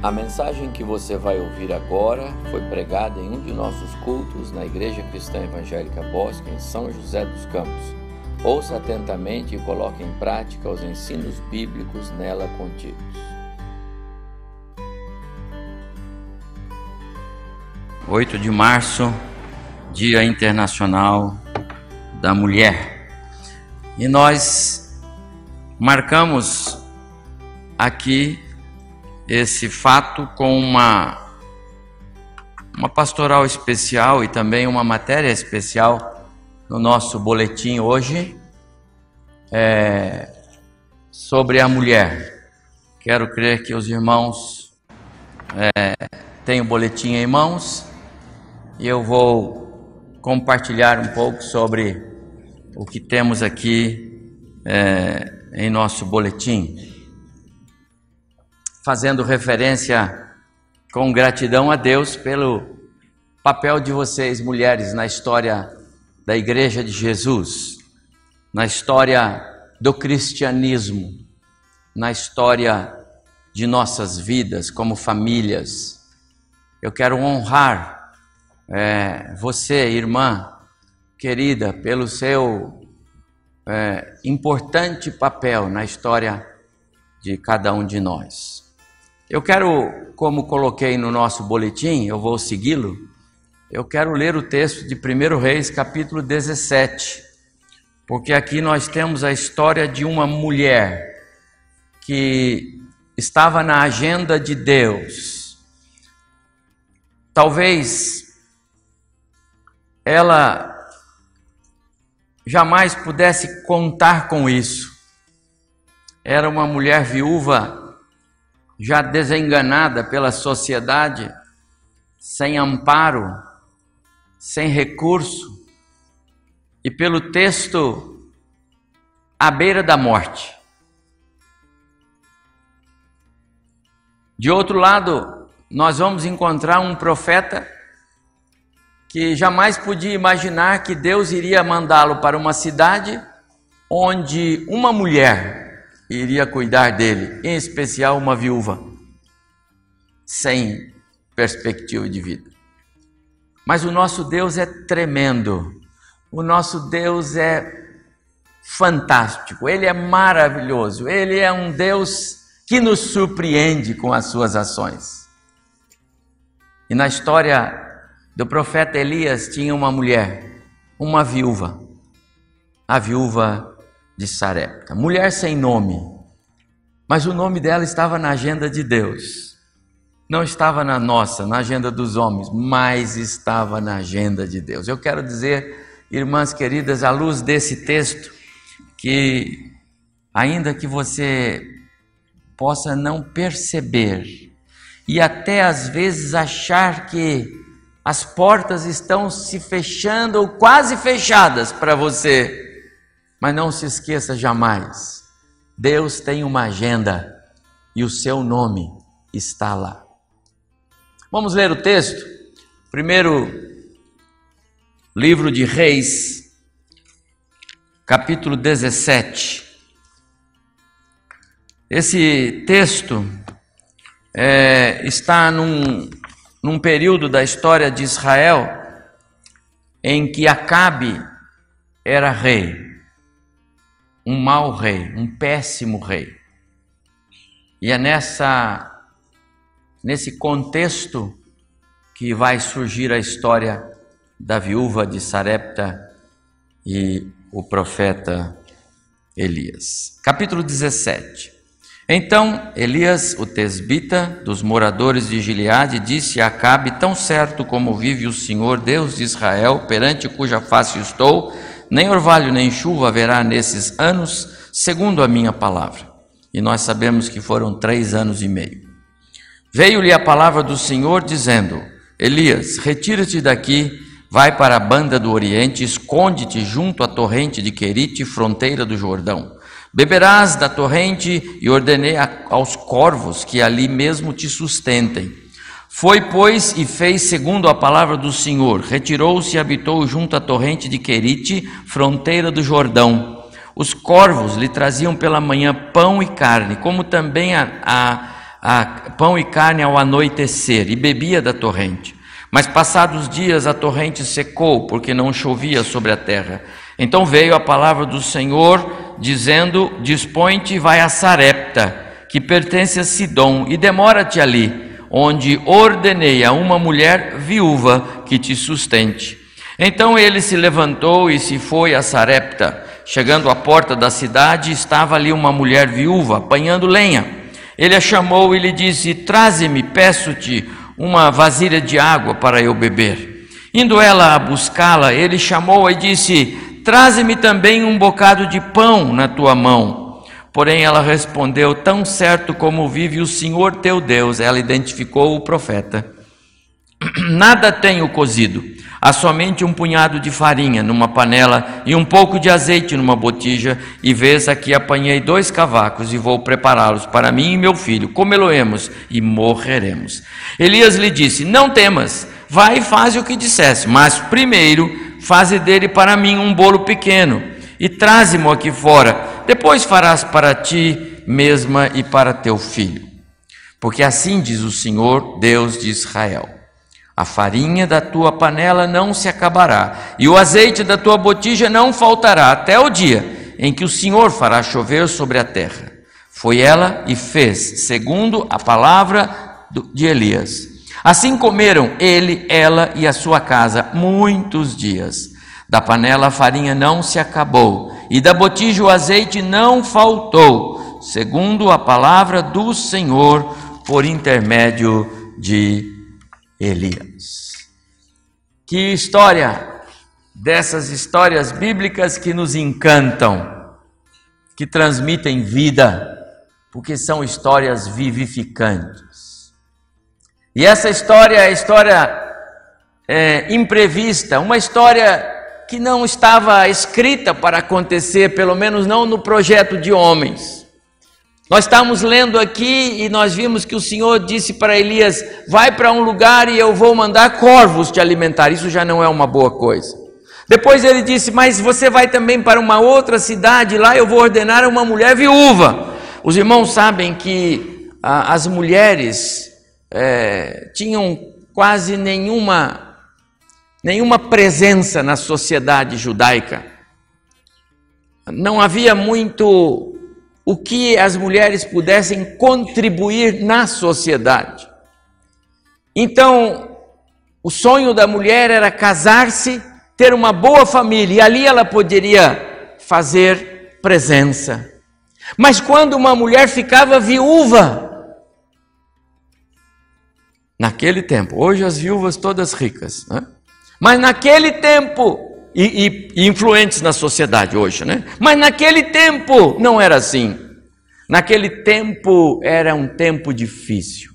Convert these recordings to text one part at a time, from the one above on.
A mensagem que você vai ouvir agora foi pregada em um de nossos cultos na Igreja Cristã Evangélica Bosque, em São José dos Campos. Ouça atentamente e coloque em prática os ensinos bíblicos nela contidos. Oito de março, Dia Internacional da Mulher. E nós marcamos aqui esse fato com uma, uma pastoral especial e também uma matéria especial no nosso boletim hoje é, sobre a mulher. Quero crer que os irmãos é, têm o boletim em mãos e eu vou compartilhar um pouco sobre o que temos aqui é, em nosso boletim fazendo referência com gratidão a Deus pelo papel de vocês, mulheres, na história da Igreja de Jesus, na história do cristianismo, na história de nossas vidas como famílias. Eu quero honrar é, você, irmã querida, pelo seu é, importante papel na história de cada um de nós. Eu quero, como coloquei no nosso boletim, eu vou segui-lo, eu quero ler o texto de 1 Reis, capítulo 17, porque aqui nós temos a história de uma mulher que estava na agenda de Deus. Talvez ela jamais pudesse contar com isso. Era uma mulher viúva já desenganada pela sociedade, sem amparo, sem recurso, e pelo texto à beira da morte. De outro lado, nós vamos encontrar um profeta que jamais podia imaginar que Deus iria mandá-lo para uma cidade onde uma mulher iria cuidar dele, em especial uma viúva, sem perspectiva de vida. Mas o nosso Deus é tremendo, o nosso Deus é fantástico, ele é maravilhoso, ele é um Deus que nos surpreende com as suas ações. E na história do profeta Elias tinha uma mulher, uma viúva, a viúva de Sarepta. Mulher sem nome, mas o nome dela estava na agenda de Deus. Não estava na nossa, na agenda dos homens, mas estava na agenda de Deus. Eu quero dizer, irmãs queridas, à luz desse texto, que ainda que você possa não perceber e até às vezes achar que as portas estão se fechando ou quase fechadas para você, mas não se esqueça jamais: Deus tem uma agenda e o seu nome está lá. Vamos ler o texto? Primeiro livro de Reis, capítulo 17. Esse texto é, está num, num período da história de Israel em que Acabe era rei um mau rei, um péssimo rei. E é nessa nesse contexto que vai surgir a história da viúva de Sarepta e o profeta Elias. Capítulo 17. Então Elias, o tesbita dos moradores de Gileade, disse a Acabe: Tão certo como vive o Senhor, Deus de Israel, perante cuja face estou, nem orvalho nem chuva haverá nesses anos, segundo a minha palavra. E nós sabemos que foram três anos e meio. Veio-lhe a palavra do Senhor dizendo: Elias, retira-te daqui, vai para a banda do Oriente, esconde-te junto à torrente de Querite, fronteira do Jordão. Beberás da torrente e ordenei aos corvos que ali mesmo te sustentem. Foi, pois, e fez segundo a palavra do Senhor. Retirou-se e habitou junto à torrente de Querite, fronteira do Jordão. Os corvos lhe traziam pela manhã pão e carne, como também a, a, a pão e carne ao anoitecer, e bebia da torrente. Mas passados dias a torrente secou, porque não chovia sobre a terra. Então veio a palavra do Senhor, dizendo: Dispõe-te e vai a Sarepta, que pertence a Sidom, e demora-te ali, onde ordenei a uma mulher viúva que te sustente. Então ele se levantou e se foi a Sarepta. Chegando à porta da cidade, estava ali uma mulher viúva, apanhando lenha. Ele a chamou e lhe disse: Traze-me, peço-te, uma vasilha de água para eu beber. Indo ela a buscá-la, ele chamou-a e disse: Traze-me também um bocado de pão na tua mão. Porém ela respondeu: Tão certo como vive o Senhor teu Deus. Ela identificou o profeta. Nada tenho cozido, há somente um punhado de farinha numa panela e um pouco de azeite numa botija. E vês aqui apanhei dois cavacos e vou prepará-los para mim e meu filho. Comê-lo-emos e morreremos. Elias lhe disse: Não temas, vai e faz o que dissesse, mas primeiro faze dele para mim um bolo pequeno e traze-mo aqui fora. Depois farás para ti mesma e para teu filho. Porque assim diz o Senhor, Deus de Israel: A farinha da tua panela não se acabará, e o azeite da tua botija não faltará, até o dia em que o Senhor fará chover sobre a terra. Foi ela e fez, segundo a palavra de Elias. Assim comeram ele, ela e a sua casa muitos dias. Da panela a farinha não se acabou, e da botija o azeite não faltou, segundo a palavra do Senhor por intermédio de Elias. Que história dessas histórias bíblicas que nos encantam, que transmitem vida, porque são histórias vivificantes. E essa história é a história é, imprevista, uma história que não estava escrita para acontecer, pelo menos não no projeto de homens. Nós estamos lendo aqui e nós vimos que o Senhor disse para Elias: Vai para um lugar e eu vou mandar corvos te alimentar. Isso já não é uma boa coisa. Depois ele disse: Mas você vai também para uma outra cidade, lá eu vou ordenar uma mulher viúva. Os irmãos sabem que ah, as mulheres é, tinham quase nenhuma, nenhuma presença na sociedade judaica. Não havia muito o que as mulheres pudessem contribuir na sociedade. Então, o sonho da mulher era casar-se, ter uma boa família, e ali ela poderia fazer presença. Mas quando uma mulher ficava viúva, Naquele tempo, hoje as viúvas todas ricas, né? Mas naquele tempo, e, e, influentes na sociedade hoje, né? Mas naquele tempo não era assim. Naquele tempo era um tempo difícil.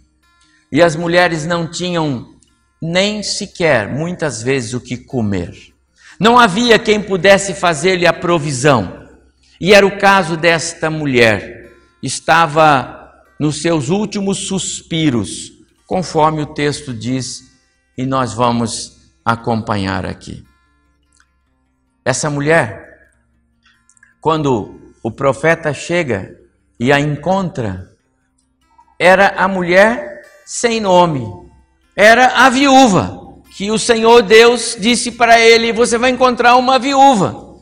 E as mulheres não tinham nem sequer, muitas vezes, o que comer. Não havia quem pudesse fazer-lhe a provisão. E era o caso desta mulher. Estava nos seus últimos suspiros, conforme o texto diz, e nós vamos acompanhar aqui. Essa mulher, quando o profeta chega e a encontra, era a mulher sem nome, era a viúva, que o Senhor Deus disse para ele: Você vai encontrar uma viúva.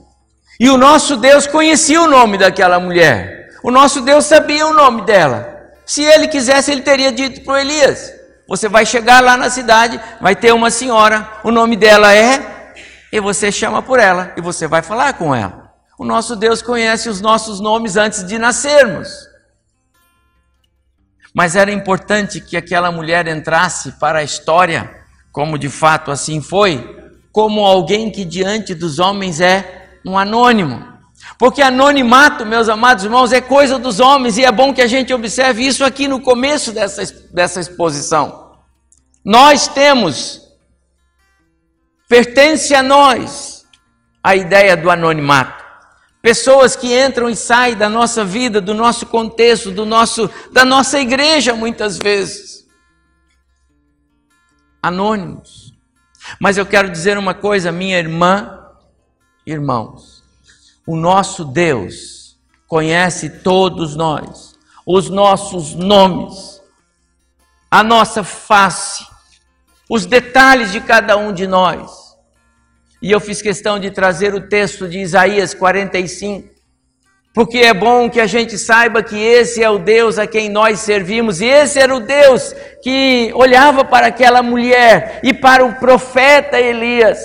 E o nosso Deus conhecia o nome daquela mulher, o nosso Deus sabia o nome dela. Se ele quisesse, ele teria dito para Elias: você vai chegar lá na cidade, vai ter uma senhora, o nome dela é, e você chama por ela, e você vai falar com ela. O nosso Deus conhece os nossos nomes antes de nascermos. Mas era importante que aquela mulher entrasse para a história, como de fato assim foi, como alguém que diante dos homens é um anônimo. Porque anonimato, meus amados irmãos, é coisa dos homens e é bom que a gente observe isso aqui no começo dessa, dessa exposição. Nós temos, pertence a nós, a ideia do anonimato. Pessoas que entram e saem da nossa vida, do nosso contexto, do nosso, da nossa igreja, muitas vezes. Anônimos. Mas eu quero dizer uma coisa, minha irmã, irmãos. O nosso Deus conhece todos nós, os nossos nomes, a nossa face, os detalhes de cada um de nós. E eu fiz questão de trazer o texto de Isaías 45, porque é bom que a gente saiba que esse é o Deus a quem nós servimos, e esse era o Deus que olhava para aquela mulher e para o profeta Elias.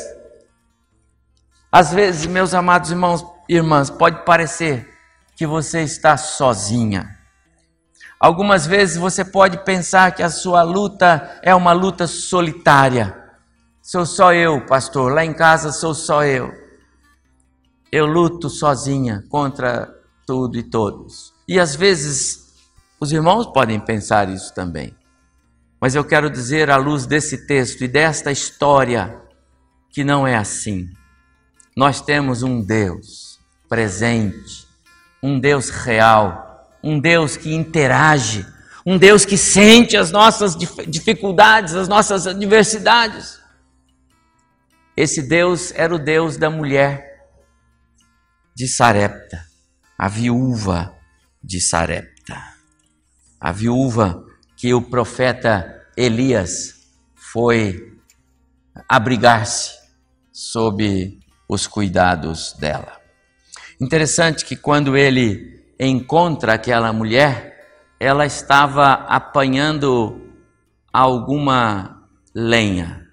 Às vezes, meus amados irmãos e irmãs, pode parecer que você está sozinha. Algumas vezes você pode pensar que a sua luta é uma luta solitária. Sou só eu, pastor, lá em casa sou só eu. Eu luto sozinha contra tudo e todos. E às vezes os irmãos podem pensar isso também. Mas eu quero dizer, à luz desse texto e desta história, que não é assim. Nós temos um Deus presente, um Deus real um Deus que interage, um Deus que sente as nossas dificuldades, as nossas adversidades. Esse Deus era o Deus da mulher de Sarepta, a viúva de Sarepta, a viúva que o profeta Elias foi abrigar-se sob os cuidados dela. Interessante que quando ele encontra aquela mulher, ela estava apanhando alguma lenha.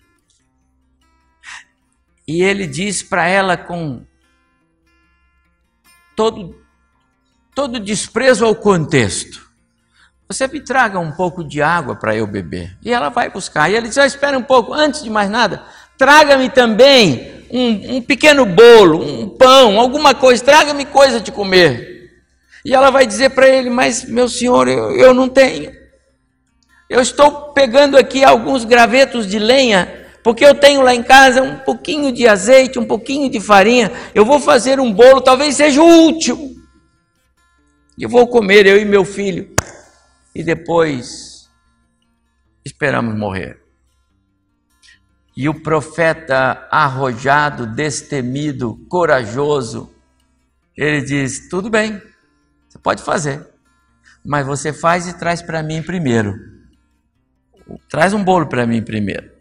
E ele diz para ela com todo, todo desprezo ao contexto: Você me traga um pouco de água para eu beber. E ela vai buscar. E ele diz: oh, Espera um pouco, antes de mais nada, traga-me também um, um pequeno bolo, um pão, alguma coisa, traga-me coisa de comer. E ela vai dizer para ele: Mas, meu senhor, eu, eu não tenho. Eu estou pegando aqui alguns gravetos de lenha, porque eu tenho lá em casa um pouquinho de azeite, um pouquinho de farinha. Eu vou fazer um bolo, talvez seja o último. Eu vou comer, eu e meu filho. E depois esperamos morrer. E o profeta arrojado, destemido, corajoso, ele diz: Tudo bem, você pode fazer, mas você faz e traz para mim primeiro. Traz um bolo para mim primeiro.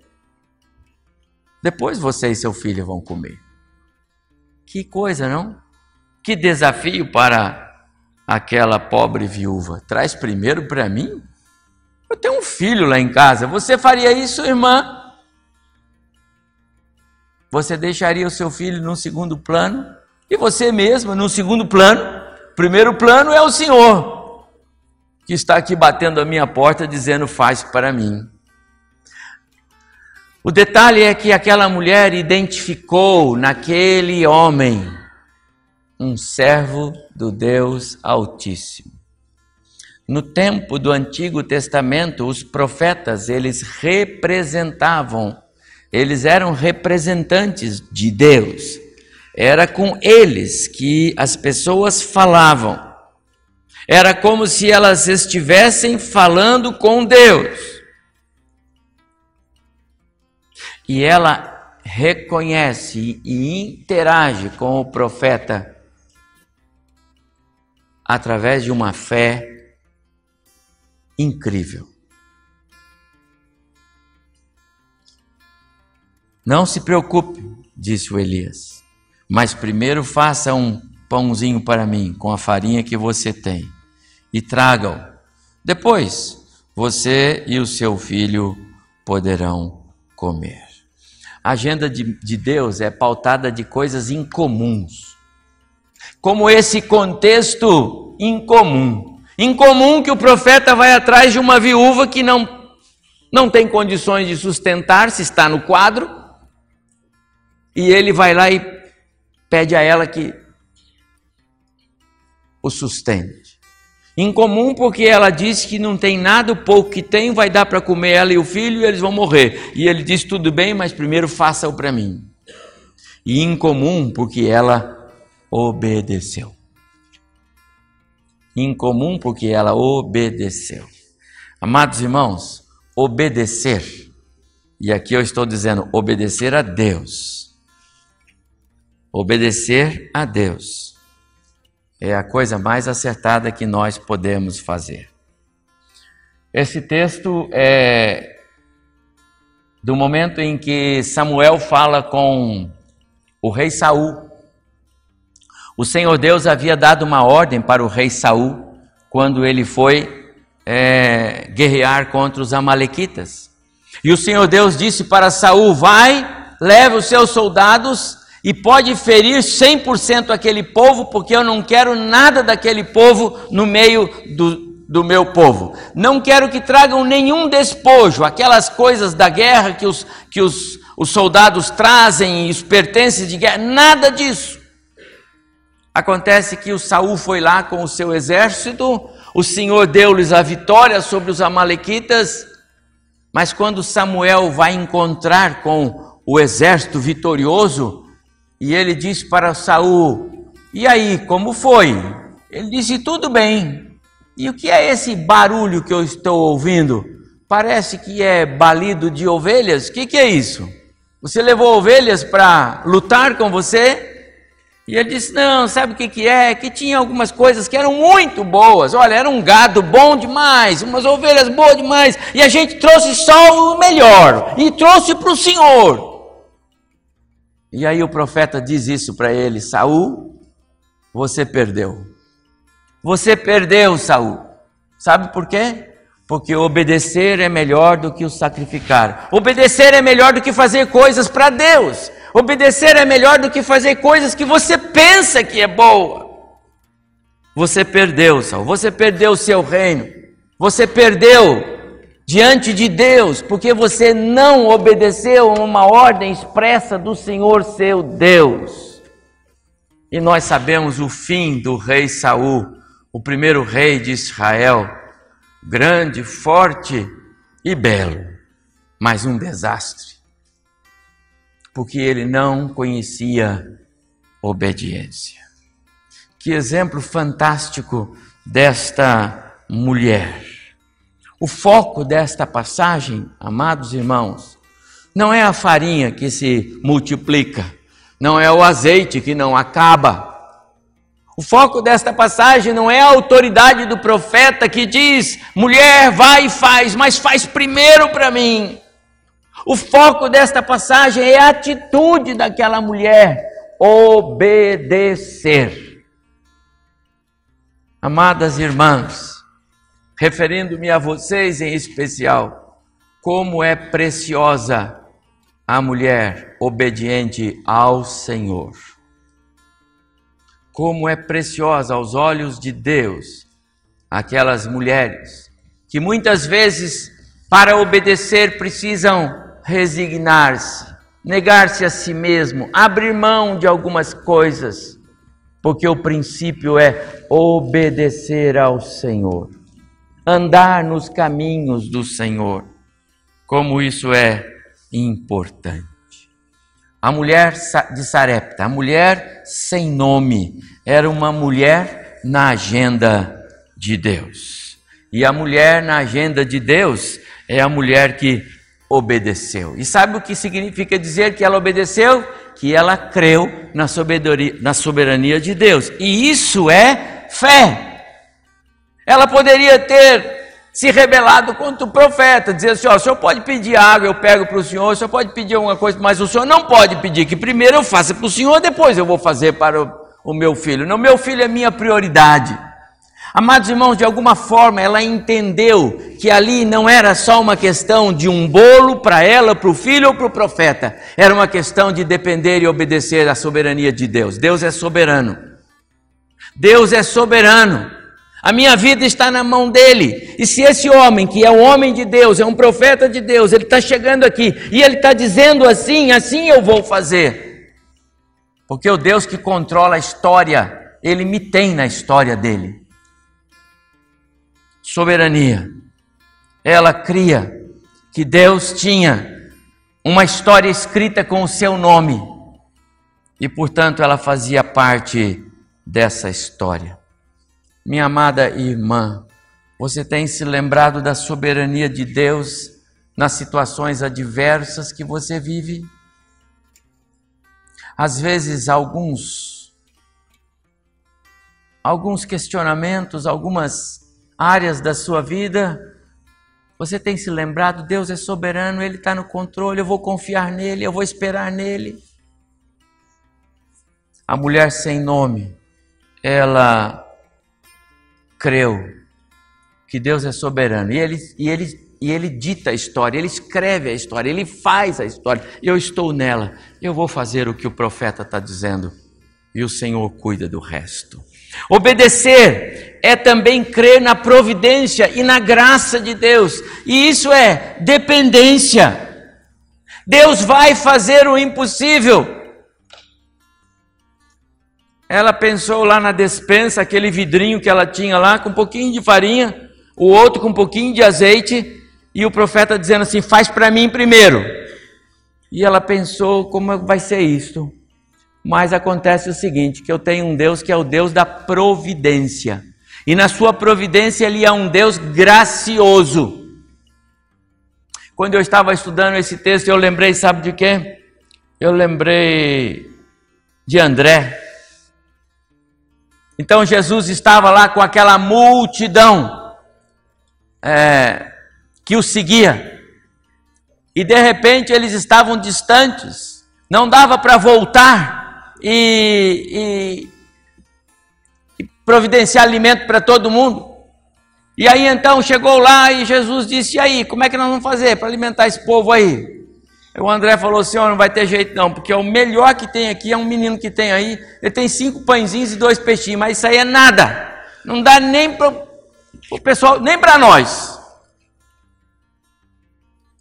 Depois você e seu filho vão comer. Que coisa, não? Que desafio para aquela pobre viúva. Traz primeiro para mim? Eu tenho um filho lá em casa. Você faria isso, irmã? Você deixaria o seu filho no segundo plano? E você mesmo no segundo plano? Primeiro plano é o Senhor, que está aqui batendo a minha porta dizendo: faz para mim. O detalhe é que aquela mulher identificou naquele homem um servo do Deus Altíssimo. No tempo do Antigo Testamento, os profetas, eles representavam, eles eram representantes de Deus. Era com eles que as pessoas falavam. Era como se elas estivessem falando com Deus. E ela reconhece e interage com o profeta através de uma fé incrível. Não se preocupe, disse o Elias. Mas primeiro faça um pãozinho para mim com a farinha que você tem e traga-o. Depois você e o seu filho poderão comer. A agenda de, de Deus é pautada de coisas incomuns, como esse contexto incomum. Incomum que o profeta vai atrás de uma viúva que não, não tem condições de sustentar-se, está no quadro, e ele vai lá e pede a ela que o sustente. Incomum porque ela disse que não tem nada, o pouco que tem vai dar para comer ela e o filho e eles vão morrer. E ele disse: tudo bem, mas primeiro faça-o para mim. E incomum porque ela obedeceu. Incomum porque ela obedeceu. Amados irmãos, obedecer, e aqui eu estou dizendo obedecer a Deus Obedecer a Deus é a coisa mais acertada que nós podemos fazer. Esse texto é do momento em que Samuel fala com o rei Saul. O Senhor Deus havia dado uma ordem para o rei Saul quando ele foi é, guerrear contra os amalequitas. E o Senhor Deus disse para Saul: Vai, leve os seus soldados e pode ferir 100% aquele povo, porque eu não quero nada daquele povo no meio do, do meu povo. Não quero que tragam nenhum despojo, aquelas coisas da guerra que os, que os, os soldados trazem os pertences de guerra, nada disso. Acontece que o Saul foi lá com o seu exército, o Senhor deu-lhes a vitória sobre os amalequitas, mas quando Samuel vai encontrar com o exército vitorioso, e ele diz para Saul: "E aí, como foi?" Ele disse: "Tudo bem. E o que é esse barulho que eu estou ouvindo? Parece que é balido de ovelhas. O que, que é isso? Você levou ovelhas para lutar com você?" E ele disse: Não, sabe o que, que é? Que tinha algumas coisas que eram muito boas. Olha, era um gado bom demais, umas ovelhas boas demais. E a gente trouxe só o melhor e trouxe para o Senhor. E aí o profeta diz isso para ele: Saul, você perdeu. Você perdeu, Saul. Sabe por quê? Porque obedecer é melhor do que o sacrificar. Obedecer é melhor do que fazer coisas para Deus. Obedecer é melhor do que fazer coisas que você pensa que é boa. Você perdeu, Saul. Você perdeu o seu reino. Você perdeu diante de Deus, porque você não obedeceu a uma ordem expressa do Senhor seu Deus. E nós sabemos o fim do rei Saul, o primeiro rei de Israel, grande, forte e belo, mas um desastre porque ele não conhecia obediência. Que exemplo fantástico desta mulher. O foco desta passagem, amados irmãos, não é a farinha que se multiplica, não é o azeite que não acaba. O foco desta passagem não é a autoridade do profeta que diz: mulher, vai e faz, mas faz primeiro para mim. O foco desta passagem é a atitude daquela mulher: obedecer. Amadas irmãs, referindo-me a vocês em especial, como é preciosa a mulher obediente ao Senhor. Como é preciosa aos olhos de Deus aquelas mulheres que muitas vezes, para obedecer, precisam resignar-se, negar-se a si mesmo, abrir mão de algumas coisas, porque o princípio é obedecer ao Senhor, andar nos caminhos do Senhor. Como isso é importante. A mulher de Sarepta, a mulher sem nome, era uma mulher na agenda de Deus. E a mulher na agenda de Deus é a mulher que obedeceu. E sabe o que significa dizer que ela obedeceu? Que ela creu na soberania, de Deus. E isso é fé. Ela poderia ter se rebelado contra o profeta, dizer assim: ó, o senhor pode pedir água, eu pego para o senhor, o senhor pode pedir alguma coisa, mas o senhor não pode pedir que primeiro eu faça para o senhor, depois eu vou fazer para o, o meu filho. Não, meu filho é minha prioridade. Amados irmãos, de alguma forma ela entendeu que ali não era só uma questão de um bolo para ela, para o filho ou para o profeta, era uma questão de depender e obedecer à soberania de Deus. Deus é soberano. Deus é soberano. A minha vida está na mão dele. E se esse homem, que é um homem de Deus, é um profeta de Deus, ele está chegando aqui e ele está dizendo assim, assim eu vou fazer. Porque o Deus que controla a história, ele me tem na história dele soberania. Ela cria que Deus tinha uma história escrita com o seu nome e, portanto, ela fazia parte dessa história. Minha amada irmã, você tem se lembrado da soberania de Deus nas situações adversas que você vive? Às vezes, alguns alguns questionamentos, algumas áreas da sua vida Você tem se lembrado? Deus é soberano, Ele está no controle, eu vou confiar nele, eu vou esperar nele. A mulher sem nome, ela creu que Deus é soberano e ele, e ele, e ele dita a história, ele escreve a história, ele faz a história. Eu estou nela, eu vou fazer o que o profeta está dizendo e o Senhor cuida do resto. Obedecer é também crer na providência e na graça de Deus, e isso é dependência. Deus vai fazer o impossível. Ela pensou lá na despensa, aquele vidrinho que ela tinha lá, com um pouquinho de farinha, o outro com um pouquinho de azeite, e o profeta dizendo assim: faz para mim primeiro. E ela pensou: como vai ser isto? Mas acontece o seguinte: que eu tenho um Deus que é o Deus da providência. E na sua providência ele é um Deus gracioso. Quando eu estava estudando esse texto, eu lembrei, sabe de quê? Eu lembrei de André. Então Jesus estava lá com aquela multidão é, que o seguia. E de repente eles estavam distantes, não dava para voltar e, e, e providenciar alimento para todo mundo. E aí então chegou lá e Jesus disse: E aí, como é que nós vamos fazer para alimentar esse povo aí? O André falou: Senhor, não vai ter jeito não, porque o melhor que tem aqui é um menino que tem aí. Ele tem cinco pãezinhos e dois peixinhos, mas isso aí é nada. Não dá nem para o pessoal, nem para nós.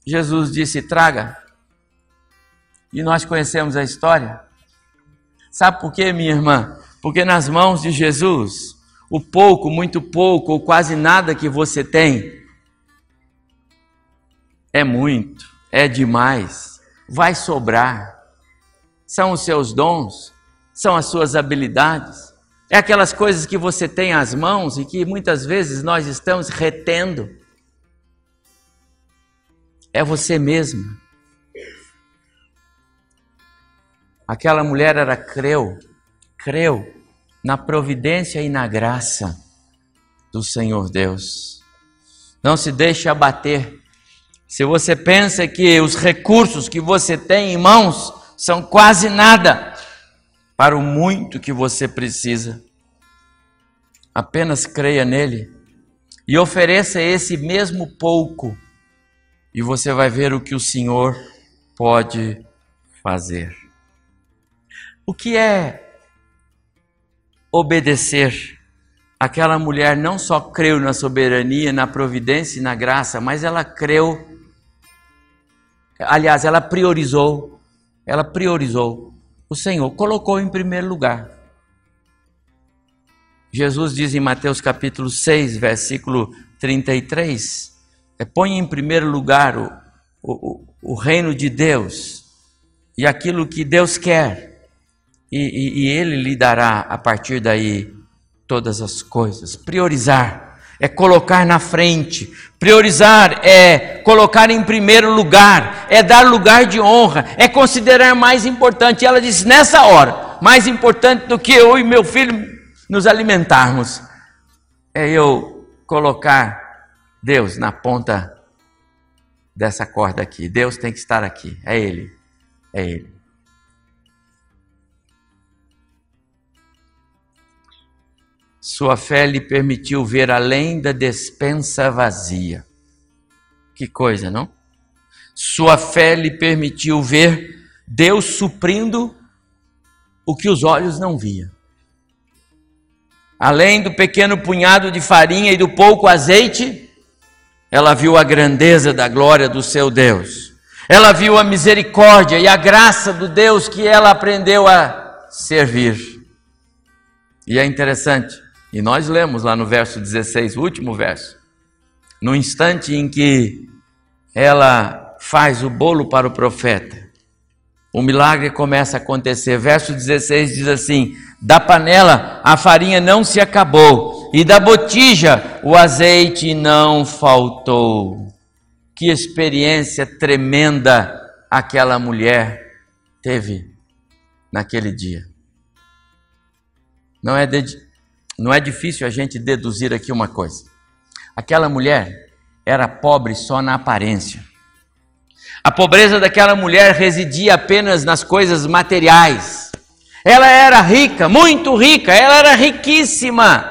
Jesus disse: Traga. E nós conhecemos a história. Sabe por quê, minha irmã? Porque nas mãos de Jesus, o pouco, muito pouco ou quase nada que você tem é muito, é demais, vai sobrar. São os seus dons, são as suas habilidades, é aquelas coisas que você tem às mãos e que muitas vezes nós estamos retendo. É você mesmo. Aquela mulher era creu, creu na providência e na graça do Senhor Deus. Não se deixe abater. Se você pensa que os recursos que você tem em mãos são quase nada para o muito que você precisa, apenas creia nele e ofereça esse mesmo pouco, e você vai ver o que o Senhor pode fazer. O que é obedecer? Aquela mulher não só creu na soberania, na providência e na graça, mas ela creu. Aliás, ela priorizou. Ela priorizou. O Senhor colocou em primeiro lugar. Jesus diz em Mateus capítulo 6, versículo 33, é, põe em primeiro lugar o, o, o reino de Deus e aquilo que Deus quer e, e, e Ele lhe dará a partir daí todas as coisas. Priorizar é colocar na frente, priorizar é colocar em primeiro lugar, é dar lugar de honra, é considerar mais importante. E ela disse: nessa hora, mais importante do que eu e meu filho nos alimentarmos, é eu colocar Deus na ponta dessa corda aqui. Deus tem que estar aqui, é Ele, é Ele. Sua fé lhe permitiu ver além da despensa vazia. Que coisa, não? Sua fé lhe permitiu ver Deus suprindo o que os olhos não viam. Além do pequeno punhado de farinha e do pouco azeite, ela viu a grandeza da glória do seu Deus. Ela viu a misericórdia e a graça do Deus que ela aprendeu a servir. E é interessante, e nós lemos lá no verso 16, o último verso, no instante em que ela faz o bolo para o profeta, o milagre começa a acontecer. Verso 16 diz assim: Da panela a farinha não se acabou, e da botija o azeite não faltou. Que experiência tremenda aquela mulher teve naquele dia. Não é de, não é difícil a gente deduzir aqui uma coisa. Aquela mulher era pobre só na aparência. A pobreza daquela mulher residia apenas nas coisas materiais. Ela era rica, muito rica, ela era riquíssima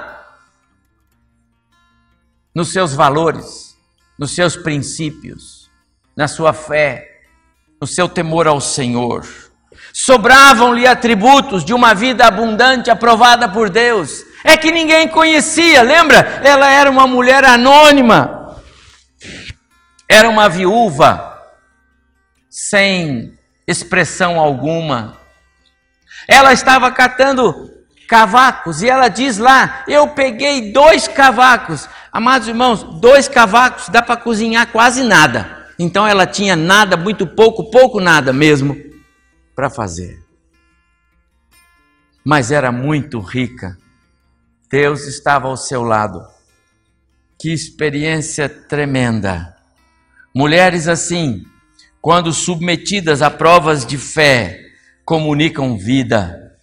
nos seus valores, nos seus princípios, na sua fé, no seu temor ao Senhor. Sobravam-lhe atributos de uma vida abundante aprovada por Deus. É que ninguém conhecia, lembra? Ela era uma mulher anônima. Era uma viúva sem expressão alguma. Ela estava catando cavacos e ela diz lá: Eu peguei dois cavacos. Amados irmãos, dois cavacos dá para cozinhar quase nada. Então ela tinha nada, muito pouco, pouco nada mesmo para fazer. Mas era muito rica. Deus estava ao seu lado. Que experiência tremenda. Mulheres assim, quando submetidas a provas de fé, comunicam vida.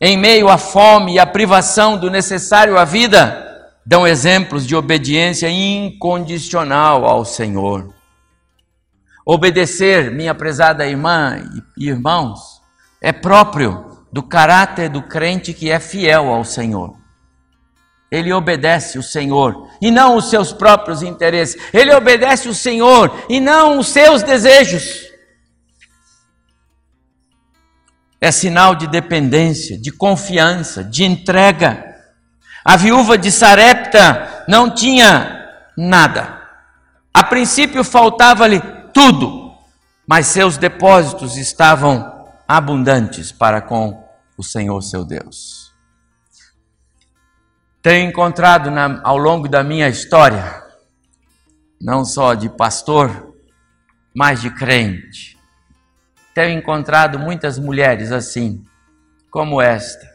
Em meio à fome e à privação do necessário à vida, dão exemplos de obediência incondicional ao Senhor. Obedecer, minha prezada irmã e irmãos, é próprio do caráter do crente que é fiel ao Senhor. Ele obedece o Senhor e não os seus próprios interesses. Ele obedece o Senhor e não os seus desejos. É sinal de dependência, de confiança, de entrega. A viúva de Sarepta não tinha nada. A princípio faltava-lhe tudo, mas seus depósitos estavam abundantes para com o Senhor seu Deus. Tenho encontrado na, ao longo da minha história, não só de pastor, mas de crente, tenho encontrado muitas mulheres assim, como esta,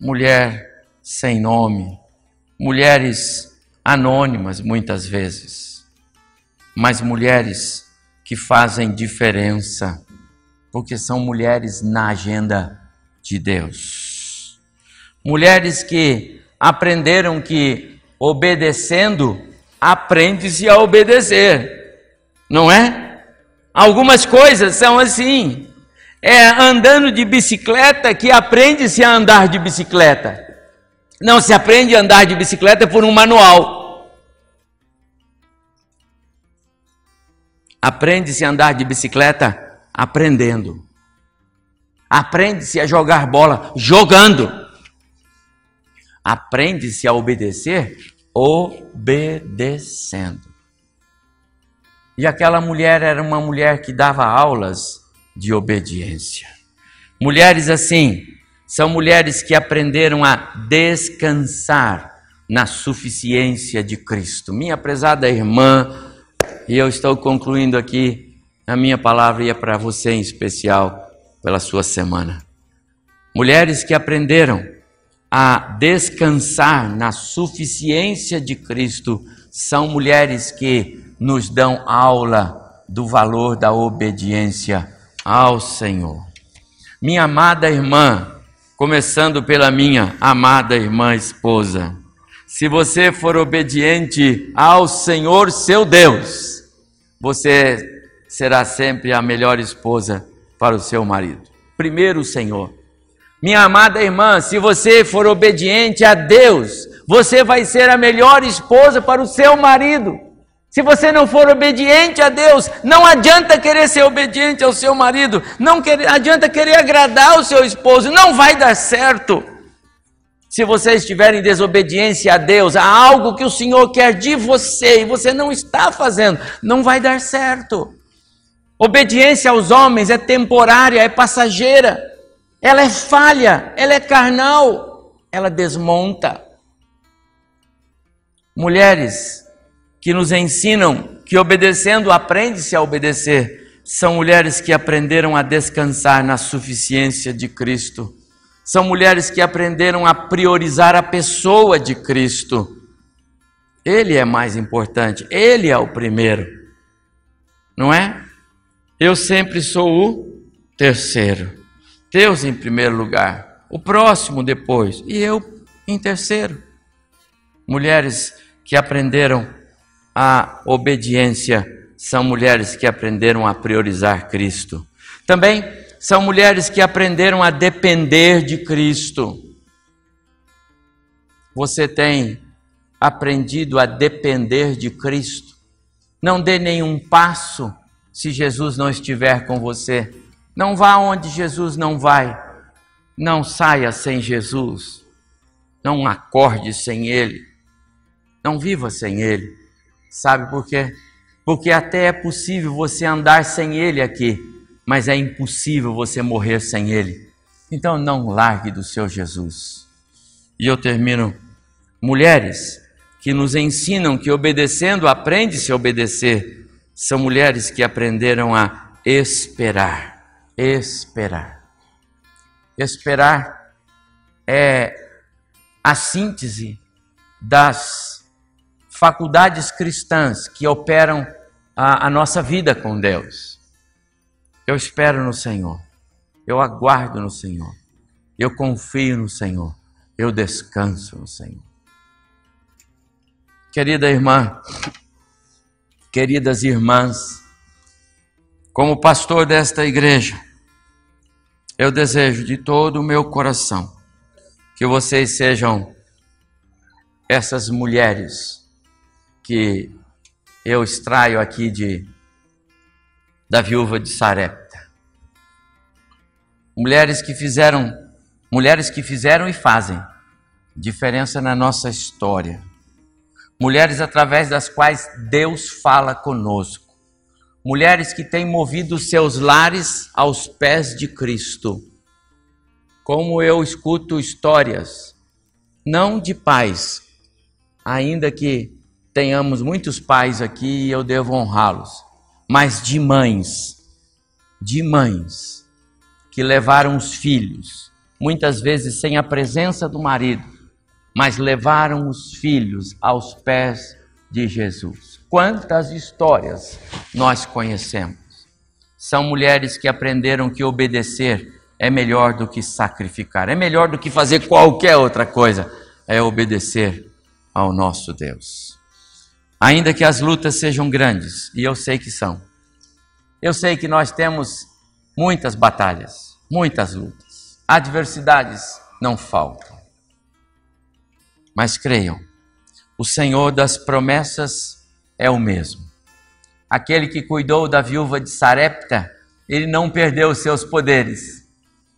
mulher sem nome, mulheres anônimas muitas vezes, mas mulheres que fazem diferença, porque são mulheres na agenda de Deus. Mulheres que aprenderam que obedecendo aprende-se a obedecer, não é? Algumas coisas são assim. É andando de bicicleta que aprende-se a andar de bicicleta. Não se aprende a andar de bicicleta por um manual. Aprende-se a andar de bicicleta aprendendo. Aprende-se a jogar bola jogando. Aprende-se a obedecer obedecendo. E aquela mulher era uma mulher que dava aulas de obediência. Mulheres assim, são mulheres que aprenderam a descansar na suficiência de Cristo. Minha prezada irmã, e eu estou concluindo aqui a minha palavra é para você em especial pela sua semana. Mulheres que aprenderam a descansar na suficiência de Cristo são mulheres que nos dão aula do valor da obediência ao Senhor. Minha amada irmã, começando pela minha amada irmã esposa. Se você for obediente ao Senhor seu Deus, você será sempre a melhor esposa para o seu marido. Primeiro o Senhor. Minha amada irmã, se você for obediente a Deus, você vai ser a melhor esposa para o seu marido. Se você não for obediente a Deus, não adianta querer ser obediente ao seu marido, não quer, adianta querer agradar o seu esposo, não vai dar certo. Se você estiver em desobediência a Deus, a algo que o Senhor quer de você e você não está fazendo, não vai dar certo. Obediência aos homens é temporária, é passageira, ela é falha, ela é carnal, ela desmonta. Mulheres, que nos ensinam que obedecendo aprende-se a obedecer. São mulheres que aprenderam a descansar na suficiência de Cristo. São mulheres que aprenderam a priorizar a pessoa de Cristo. Ele é mais importante, ele é o primeiro. Não é? Eu sempre sou o terceiro. Deus em primeiro lugar, o próximo depois e eu em terceiro. Mulheres que aprenderam a obediência são mulheres que aprenderam a priorizar Cristo. Também são mulheres que aprenderam a depender de Cristo. Você tem aprendido a depender de Cristo. Não dê nenhum passo se Jesus não estiver com você. Não vá onde Jesus não vai. Não saia sem Jesus. Não acorde sem Ele. Não viva sem Ele. Sabe por quê? Porque até é possível você andar sem Ele aqui, mas é impossível você morrer sem Ele. Então não largue do seu Jesus. E eu termino. Mulheres que nos ensinam que obedecendo aprende-se a obedecer, são mulheres que aprenderam a esperar. Esperar. Esperar é a síntese das faculdades cristãs que operam a, a nossa vida com Deus. Eu espero no Senhor, eu aguardo no Senhor, eu confio no Senhor, eu descanso no Senhor. Querida irmã, queridas irmãs, como pastor desta igreja, eu desejo de todo o meu coração que vocês sejam essas mulheres que eu extraio aqui de da viúva de Sarepta. Mulheres que fizeram, mulheres que fizeram e fazem diferença na nossa história. Mulheres através das quais Deus fala conosco. Mulheres que têm movido seus lares aos pés de Cristo. Como eu escuto histórias, não de pais, ainda que tenhamos muitos pais aqui e eu devo honrá-los, mas de mães, de mães que levaram os filhos, muitas vezes sem a presença do marido, mas levaram os filhos aos pés de Jesus. Quantas histórias nós conhecemos? São mulheres que aprenderam que obedecer é melhor do que sacrificar, é melhor do que fazer qualquer outra coisa, é obedecer ao nosso Deus. Ainda que as lutas sejam grandes, e eu sei que são. Eu sei que nós temos muitas batalhas, muitas lutas. Adversidades não faltam. Mas creiam, o Senhor das promessas é o mesmo. Aquele que cuidou da viúva de Sarepta, ele não perdeu os seus poderes.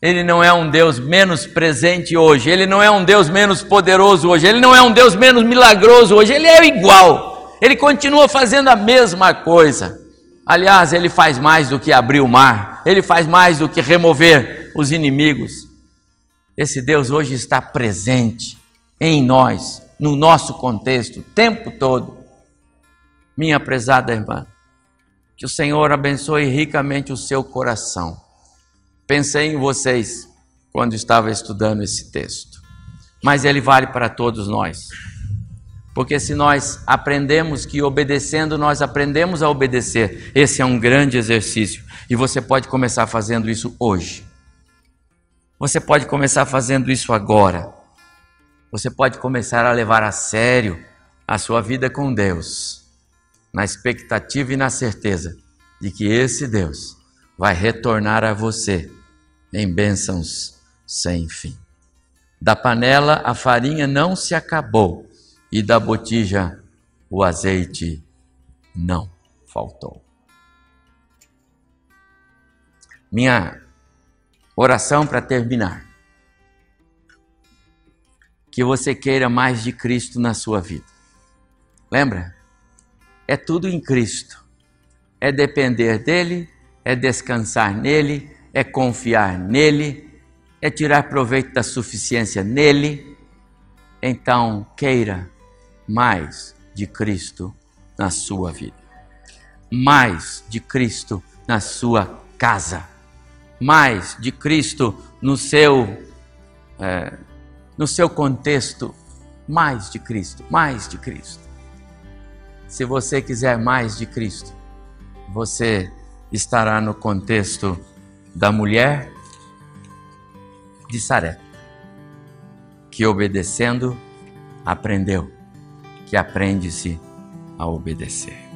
Ele não é um Deus menos presente hoje, ele não é um Deus menos poderoso hoje, ele não é um Deus menos milagroso hoje, ele é igual ele continua fazendo a mesma coisa. Aliás, ele faz mais do que abrir o mar, ele faz mais do que remover os inimigos. Esse Deus hoje está presente em nós, no nosso contexto, o tempo todo. Minha prezada irmã, que o Senhor abençoe ricamente o seu coração. Pensei em vocês quando estava estudando esse texto, mas ele vale para todos nós. Porque se nós aprendemos que obedecendo, nós aprendemos a obedecer, esse é um grande exercício. E você pode começar fazendo isso hoje. Você pode começar fazendo isso agora. Você pode começar a levar a sério a sua vida com Deus, na expectativa e na certeza de que esse Deus vai retornar a você em bênçãos sem fim. Da panela a farinha não se acabou e da botija o azeite não faltou. Minha oração para terminar. Que você queira mais de Cristo na sua vida. Lembra? É tudo em Cristo. É depender dele, é descansar nele, é confiar nele, é tirar proveito da suficiência nele. Então, queira mais de Cristo na sua vida, mais de Cristo na sua casa, mais de Cristo no seu, é, no seu contexto, mais de Cristo, mais de Cristo. Se você quiser mais de Cristo, você estará no contexto da mulher de Saré, que obedecendo aprendeu que aprende-se a obedecer.